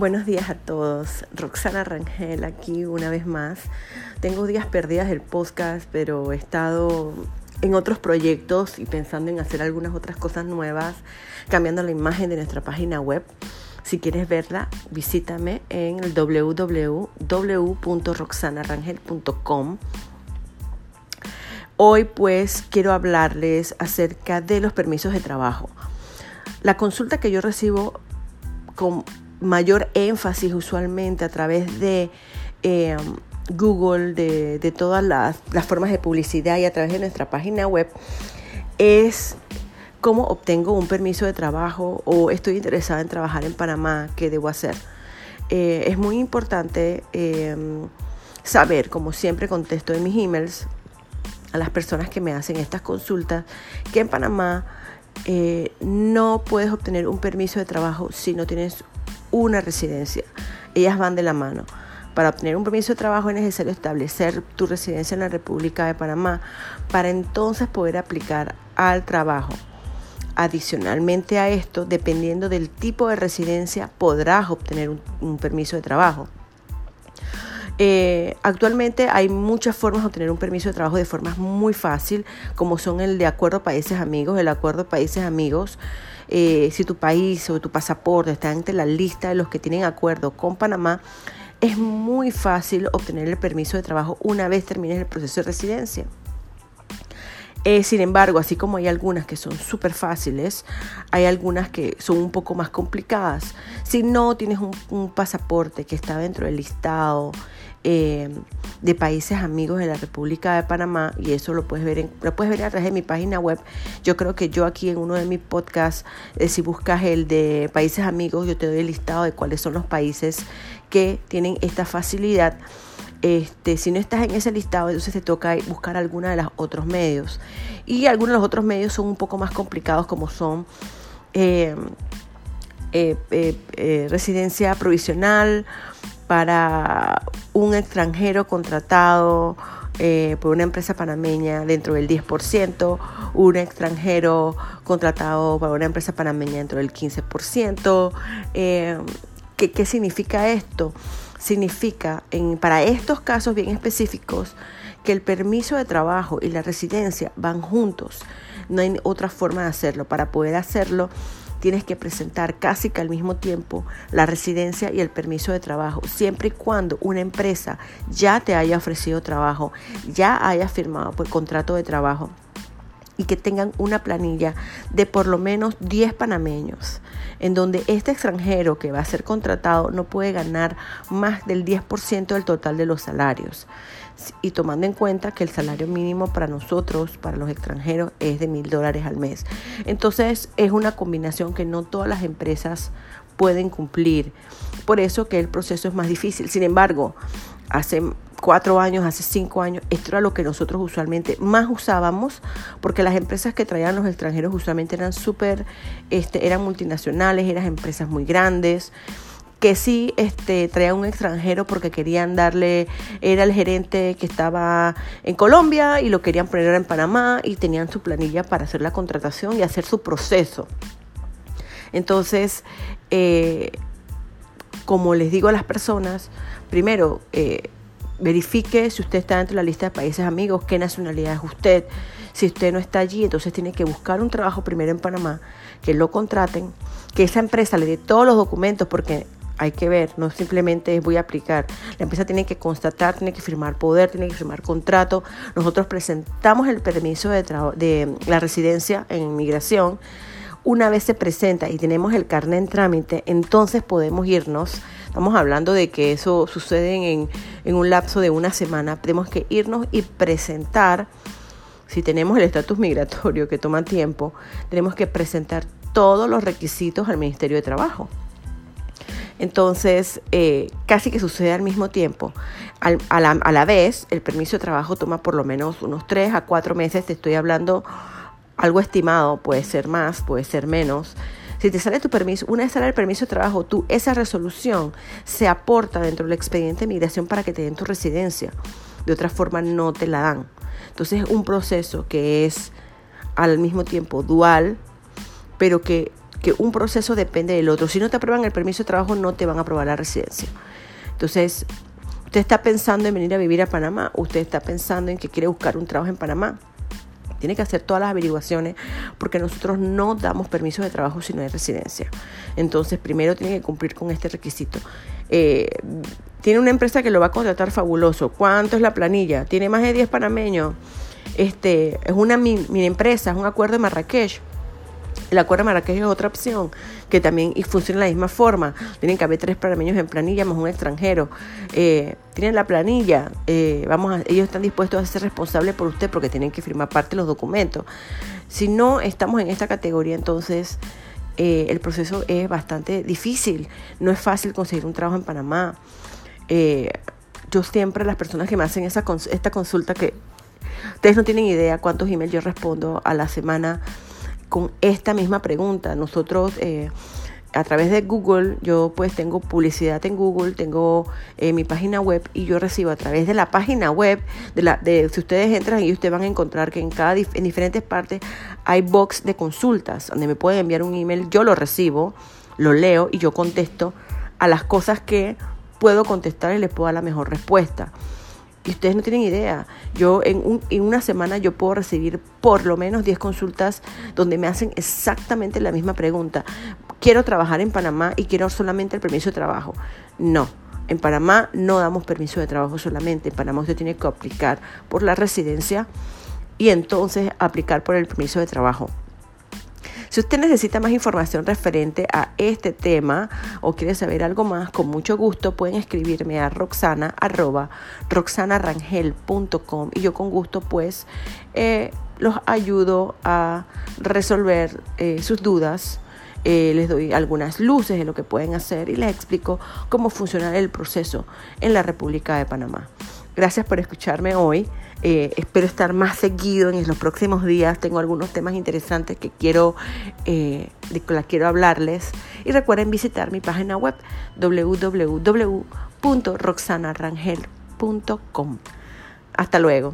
Buenos días a todos. Roxana Rangel aquí una vez más. Tengo días perdidas del podcast, pero he estado en otros proyectos y pensando en hacer algunas otras cosas nuevas, cambiando la imagen de nuestra página web. Si quieres verla, visítame en el www.roxanarangel.com. Hoy pues quiero hablarles acerca de los permisos de trabajo. La consulta que yo recibo con mayor énfasis usualmente a través de eh, Google, de, todas las, formas de publicidad y a través de nuestra página web, es cómo obtengo un permiso de trabajo o estoy interesada en trabajar en Panamá, ¿qué debo hacer? Eh, es muy importante em, saber, como siempre contesto en mis emails a las personas que me hacen estas consultas, que en Panamá eh, no puedes obtener un permiso de trabajo si no tienes una residencia. Ellas van de la mano. Para obtener un permiso de trabajo es necesario establecer tu residencia en la República de Panamá para entonces poder aplicar al trabajo. Adicionalmente a esto, dependiendo del tipo de residencia, podrás obtener un, permiso de trabajo. Eh, actualmente hay muchas formas de obtener un permiso de trabajo de forma muy fácil, como son el de acuerdo países amigos, el acuerdo países amigos eh, si tu país o tu pasaporte está entre la lista de los que tienen acuerdo con Panamá, es muy fácil obtener el permiso de trabajo una vez termines el proceso de residencia. Eh, sin embargo, así como hay algunas que son súper fáciles, hay algunas que son un poco más complicadas. Si no tienes un pasaporte que está dentro del listado eh, de países amigos de la República de Panamá y eso lo puedes ver en, lo puedes ver a través de mi página web. Yo creo que yo aquí en uno de mis podcasts, eh, si buscas el de países amigos, yo te doy el listado de cuáles son los países que tienen esta facilidad. Este, si no estás en ese listado, entonces te toca buscar alguno de los otros medios. Y algunos de los otros medios son un poco más complicados, como son eh, residencia provisional para un extranjero contratado eh, por una empresa panameña dentro del 10%, un extranjero contratado por una empresa panameña dentro del 15%. Eh, ¿qué, ¿qué, significa esto? Significa, en, para estos casos bien específicos, que el permiso de trabajo y la residencia van juntos. No hay otra forma de hacerlo. Para poder hacerlo, tienes que presentar casi que al mismo tiempo la residencia y el permiso de trabajo, siempre y cuando una empresa ya te haya ofrecido trabajo, ya haya firmado por contrato de trabajo y que tengan una planilla de por lo menos 10 panameños, en donde este extranjero que va a ser contratado no puede ganar más del 10% del total de los salarios. Y tomando en cuenta que el salario mínimo para nosotros, para los extranjeros, es de mil dólares al mes. Entonces es una combinación que no todas las empresas pueden cumplir. Por eso que el proceso es más difícil. Sin embargo, hace cuatro años, hace cinco años, esto era lo que nosotros usualmente más usábamos, porque las empresas que traían los extranjeros usualmente eran súper, este, eran multinacionales, eran empresas muy grandes que sí este, traían un extranjero porque querían darle, era el gerente que estaba en Colombia y lo querían poner en Panamá y tenían su planilla para hacer la contratación y hacer su proceso. Entonces, eh, como les digo a las personas, primero, eh, verifique si usted está dentro de la lista de países amigos, qué nacionalidad es usted. Si usted no está allí, entonces tiene que buscar un trabajo primero en Panamá, que lo contraten, que esa empresa le dé todos los documentos, porque hay que ver, no simplemente voy a aplicar. La empresa tiene que constatar, tiene que firmar poder, tiene que firmar contrato. Nosotros presentamos el permiso de, de la residencia en inmigración. Una vez se presenta y tenemos el carnet en trámite, entonces podemos irnos Estamos hablando de que eso sucede en, en un lapso de una semana. Tenemos que irnos y presentar, si tenemos el estatus migratorio que toma tiempo, tenemos que presentar todos los requisitos al Ministerio de Trabajo. Entonces, eh, casi que sucede al mismo tiempo. a, la, a, la, vez, el permiso de trabajo toma por lo menos unos tres a cuatro meses. Te estoy hablando algo estimado, puede ser más, puede ser menos. Si te sale tu permiso, una vez sale el permiso de trabajo, tú esa resolución se aporta dentro del expediente de migración para que te den tu residencia. De otra forma no te la dan. Entonces es un proceso que es al mismo tiempo dual, pero que que un proceso depende del otro. Si no te aprueban el permiso de trabajo, no te van a aprobar la residencia. Entonces, usted está pensando en venir a vivir a Panamá, usted está pensando en que quiere buscar un trabajo en Panamá. Tiene que hacer todas las averiguaciones porque nosotros no damos permiso de trabajo si no hay residencia. Entonces, primero tiene que cumplir con este requisito. Eh, tiene una empresa que lo va a contratar fabuloso. ¿Cuánto es la planilla? Tiene más de 10 panameños. Este, es una mini empresa, es un acuerdo de Marrakech. El acuerdo de Marrakech es otra opción que también funciona de la misma forma. Tienen que haber tres panameños en planilla más un extranjero. Eh, tienen la planilla, eh, vamos ellos están dispuestos a ser responsables por usted porque tienen que firmar parte de los documentos. Si no estamos en esta categoría, entonces eh, el proceso es bastante difícil. No es fácil conseguir un trabajo en Panamá. yo siempre, las personas que me hacen esta consulta, que ustedes no tienen idea cuántos emails yo respondo a la semana con esta misma pregunta. Nosotros eh, a través de Google, yo pues tengo publicidad en Google, tengo eh, mi página web y yo recibo a través de la página web, de la, de, si ustedes entran y ustedes van a encontrar que en cada en diferentes partes hay box de consultas donde me pueden enviar un email, yo lo recibo, lo leo y yo contesto a las cosas que puedo contestar y les puedo dar la mejor respuesta. Y ustedes no tienen idea. Yo en, en, una semana yo puedo recibir por lo menos 10 consultas donde me hacen exactamente la misma pregunta. Quiero trabajar en Panamá y quiero solamente el permiso de trabajo. No. En Panamá no damos permiso de trabajo solamente. En Panamá usted tiene que aplicar por la residencia y entonces aplicar por el permiso de trabajo. Si usted necesita más información referente a este tema o quiere saber algo más, con mucho gusto pueden escribirme a roxana arroba roxanarangel.com y yo con gusto pues eh, los ayudo a resolver eh, sus dudas. Eh, les doy algunas luces de lo que pueden hacer y les explico cómo funciona el proceso en la República de Panamá. Gracias por escucharme hoy. Eh, espero estar más seguido en los próximos días. Tengo algunos temas interesantes que quiero, eh, que quiero hablarles. Y recuerden visitar mi página web www.roxanarangel.com. Hasta luego.